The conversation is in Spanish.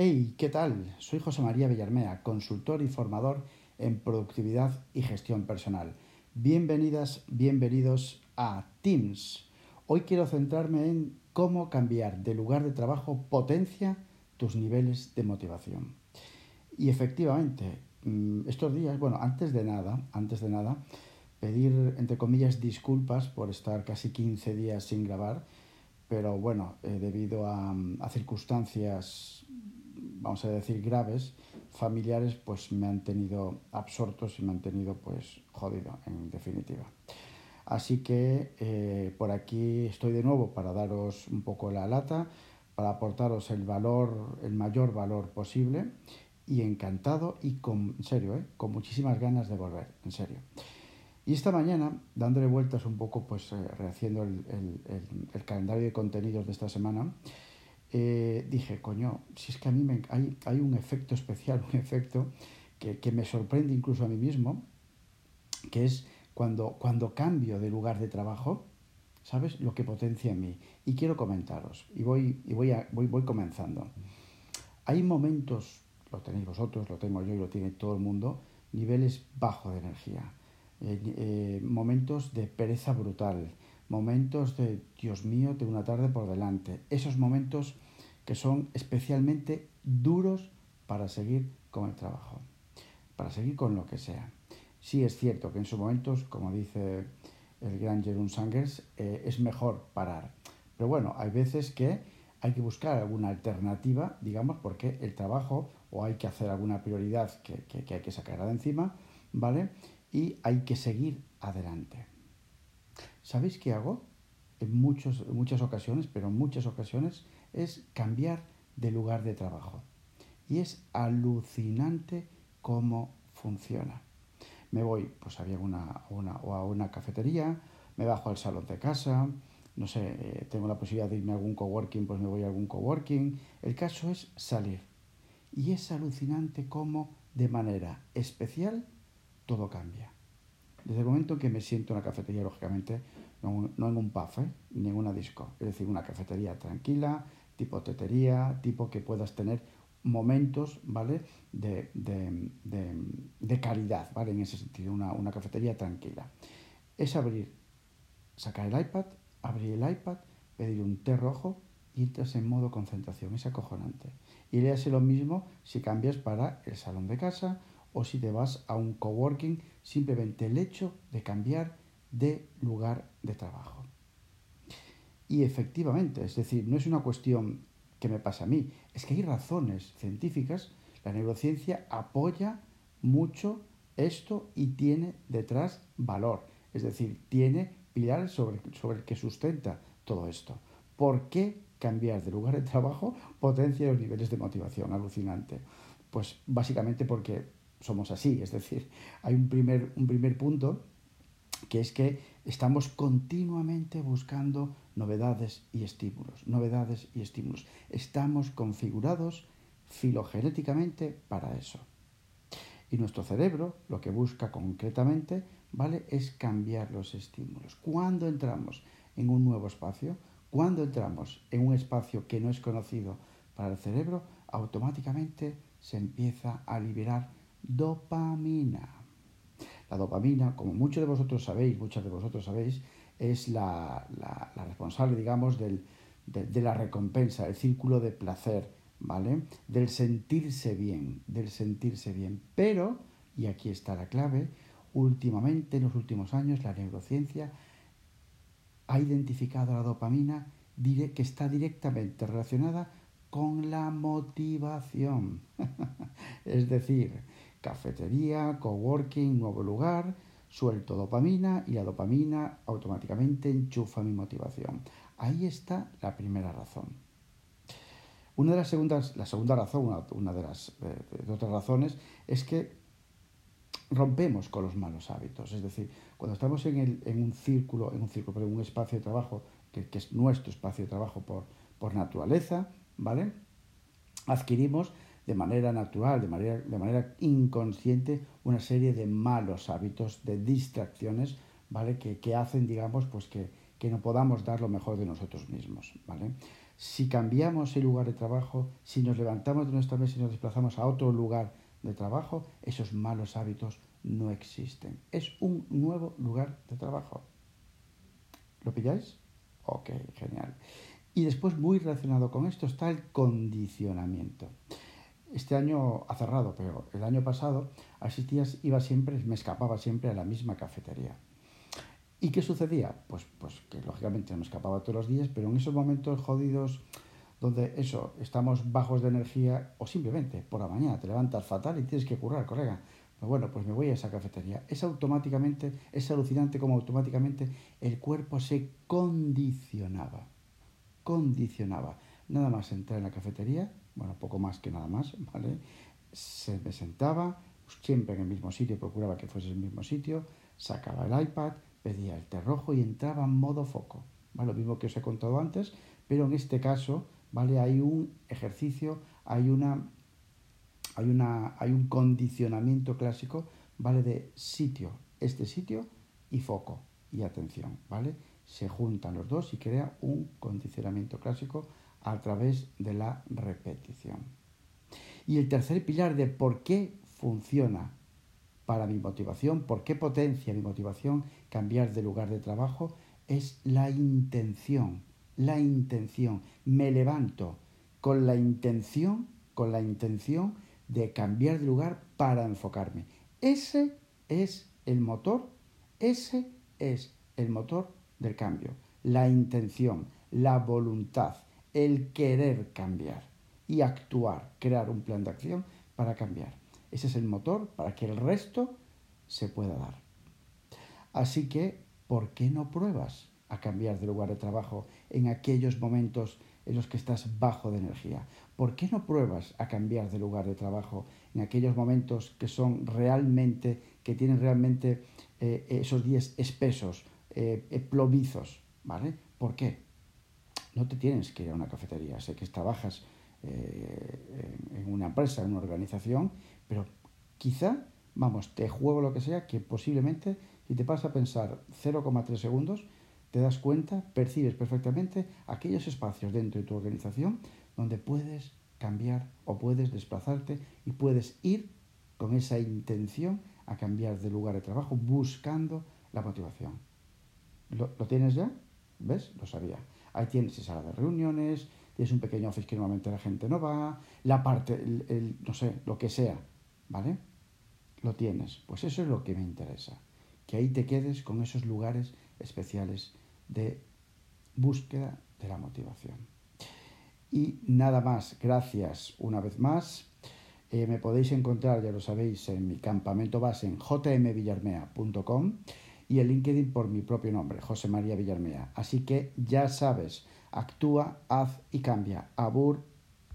Hey, ¿qué tal? Soy José María Villarmea, consultor y formador en productividad y gestión personal. Bienvenidas, bienvenidos a Teams. Hoy quiero centrarme en cómo cambiar de lugar de trabajo potencia tus niveles de motivación. Y efectivamente, mm, estos días, bueno, antes de nada, antes de nada, pedir entre comillas disculpas por estar casi 15 días sin grabar, pero bueno, eh, debido a, a circunstancias vamos a decir, graves, familiares, pues me han tenido absortos y me han tenido, pues, jodido, en definitiva. Así que eh, por aquí estoy de nuevo para daros un poco la lata, para aportaros el valor, el mayor valor posible y encantado y con, serio, eh, con muchísimas ganas de volver, en serio. Y esta mañana, dándole vueltas un poco, pues eh, rehaciendo el, el, el, calendario de contenidos de esta semana, eh, dije, coño, si es que a mí me, hay, hay un efecto especial, un efecto que, que, me sorprende incluso a mí mismo, que es cuando, cuando cambio de lugar de trabajo, ¿sabes? Lo que potencia en mí. Y quiero comentaros, y voy, y voy, a, voy, voy comenzando. Hay momentos, lo tenéis vosotros, lo tengo yo y lo tiene todo el mundo, niveles bajos de energía, eh, eh, momentos de pereza brutal, momentos de, Dios mío, de una tarde por delante. Esos momentos que son especialmente duros para seguir con el trabajo, para seguir con lo que sea. Sí es cierto que en esos momentos, como dice el gran Jerome Sangers, eh, es mejor parar. Pero bueno, hay veces que hay que buscar alguna alternativa, digamos, porque el trabajo o hay que hacer alguna prioridad que, que, que hay que sacar de encima, ¿vale? Y hay que seguir adelante. ¿Sabéis qué hago? En, muchos, muchas ocasiones, pero en muchas ocasiones, es cambiar de lugar de trabajo. Y es alucinante cómo funciona. Me voy pues a una, una, o a una cafetería, me bajo al salón de casa, no sé, eh, tengo la posibilidad de irme a algún coworking, pues me voy a algún coworking. El caso es salir. Y es alucinante cómo de manera especial todo cambia. Desde el momento en que me siento en la cafetería, lógicamente, no, en un pub, ¿eh? ni en una disco, es decir, una cafetería tranquila, tipo tetería, tipo que puedas tener momentos, ¿vale? De, de calidad, ¿vale? En ese sentido, una, una cafetería tranquila. Es abrir, sacar el iPad, abrir el iPad, pedir un té rojo y entras en modo concentración. Es acojonante. Y le hace lo mismo si cambias para el salón de casa o si te vas a un coworking, simplemente el hecho de cambiar de lugar de trabajo. Y efectivamente, es decir, no es una cuestión que me pasa a mí, es que hay razones científicas, la neurociencia apoya mucho esto y tiene detrás valor, es decir, tiene pilares sobre, sobre el que sustenta todo esto. ¿Por qué cambiar de lugar de trabajo potencia los niveles de motivación? Alucinante. Pues básicamente porque somos así, es decir, hay un primer, un primer punto que es que estamos continuamente buscando novedades y estímulos, novedades y estímulos. Estamos configurados filogenéticamente para eso. Y nuestro cerebro lo que busca concretamente, ¿vale? Es cambiar los estímulos. Cuando entramos en un nuevo espacio, cuando entramos en un espacio que no es conocido para el cerebro, automáticamente se empieza a liberar dopamina. La dopamina, como muchos de vosotros sabéis, muchas de vosotros sabéis, es la, la, responsable, digamos, del, de, de, la recompensa, el círculo de placer, ¿vale? Del sentirse bien, del sentirse bien. Pero, y aquí está la clave, últimamente, en los últimos años, la neurociencia ha identificado la dopamina que está directamente relacionada con la motivación. es decir, cafetería, coworking, nuevo lugar, suelto dopamina y la dopamina automáticamente enchufa mi motivación. Ahí está la primera razón. Una de las segundas, la segunda razón, una, de las de otras razones, es que rompemos con los malos hábitos. Es decir, cuando estamos en, un círculo, en un círculo, en un espacio de trabajo, que, que es nuestro espacio de trabajo por, por naturaleza, ¿vale? Adquirimos de manera natural, de manera, de manera inconsciente, una serie de malos hábitos, de distracciones, ¿vale? Que, que hacen, digamos, pues que, que no podamos dar lo mejor de nosotros mismos, ¿vale? Si cambiamos el lugar de trabajo, si nos levantamos de nuestra mesa y nos desplazamos a otro lugar de trabajo, esos malos hábitos no existen. Es un nuevo lugar de trabajo. ¿Lo pilláis? Ok, genial. Y después, muy relacionado con esto, está el condicionamiento. Este año ha cerrado, pero el año pasado asistías, iba siempre, me escapaba siempre a la misma cafetería. ¿Y qué sucedía? Pues, pues que lógicamente no me escapaba todos los días, pero en esos momentos jodidos donde eso, estamos bajos de energía o simplemente por la mañana te levantas fatal y tienes que currar, colega. Pues bueno, pues me voy a esa cafetería. Es automáticamente, es alucinante como automáticamente el cuerpo se condicionaba. Condicionaba. Nada más entrar en la cafetería, bueno, poco más que nada más, ¿vale? Se me sentaba, siempre en el mismo sitio, procuraba que fuese el mismo sitio, sacaba el iPad, pedía el té rojo y entraba en modo foco. ¿vale? Lo mismo que os he contado antes, pero en este caso, ¿vale? Hay un ejercicio, hay una hay, una, hay un condicionamiento clásico, ¿vale? De sitio, este sitio y foco y atención, ¿vale? Se juntan los dos y crea un condicionamiento clásico a través de la repetición. Y el tercer pilar de por qué funciona para mi motivación, por qué potencia mi motivación cambiar de lugar de trabajo, es la intención, la intención. Me levanto con la intención, con la intención de cambiar de lugar para enfocarme. Ese es el motor, ese es el motor del cambio, la intención, la voluntad, el querer cambiar y actuar, crear un plan de acción para cambiar. Ese es el motor para que el resto se pueda dar. Así que, ¿por qué no pruebas a cambiar de lugar de trabajo en aquellos momentos en los que estás bajo de energía? ¿Por qué no pruebas a cambiar de lugar de trabajo en aquellos momentos que son realmente, que tienen realmente eh, esos días espesos, eh, eh, plomizos? ¿Vale? ¿Por qué? No te tienes que ir a una cafetería. Sé que trabajas en una empresa, en una organización, pero quizá, vamos, te juego lo que sea, que posiblemente si te pasa a pensar 0,3 segundos, te das cuenta, percibes perfectamente aquellos espacios dentro de tu organización donde puedes cambiar o puedes desplazarte y puedes ir con esa intención a cambiar de lugar de trabajo buscando la motivación. ¿Lo, tienes ya? ¿Ves? Lo sabía. Ahí tienes sala de reuniones, tienes un pequeño office que normalmente la gente no va, la parte, el, no sé, lo que sea, ¿vale? Lo tienes. Pues eso es lo que me interesa. Que ahí te quedes con esos lugares especiales de búsqueda de la motivación. Y nada más, gracias una vez más. Eh, me podéis encontrar, ya lo sabéis, en mi campamento base en jmvillarmea.com y el LinkedIn por mi propio nombre, José María Villarmea. Así que ya sabes, actúa, haz y cambia. Abur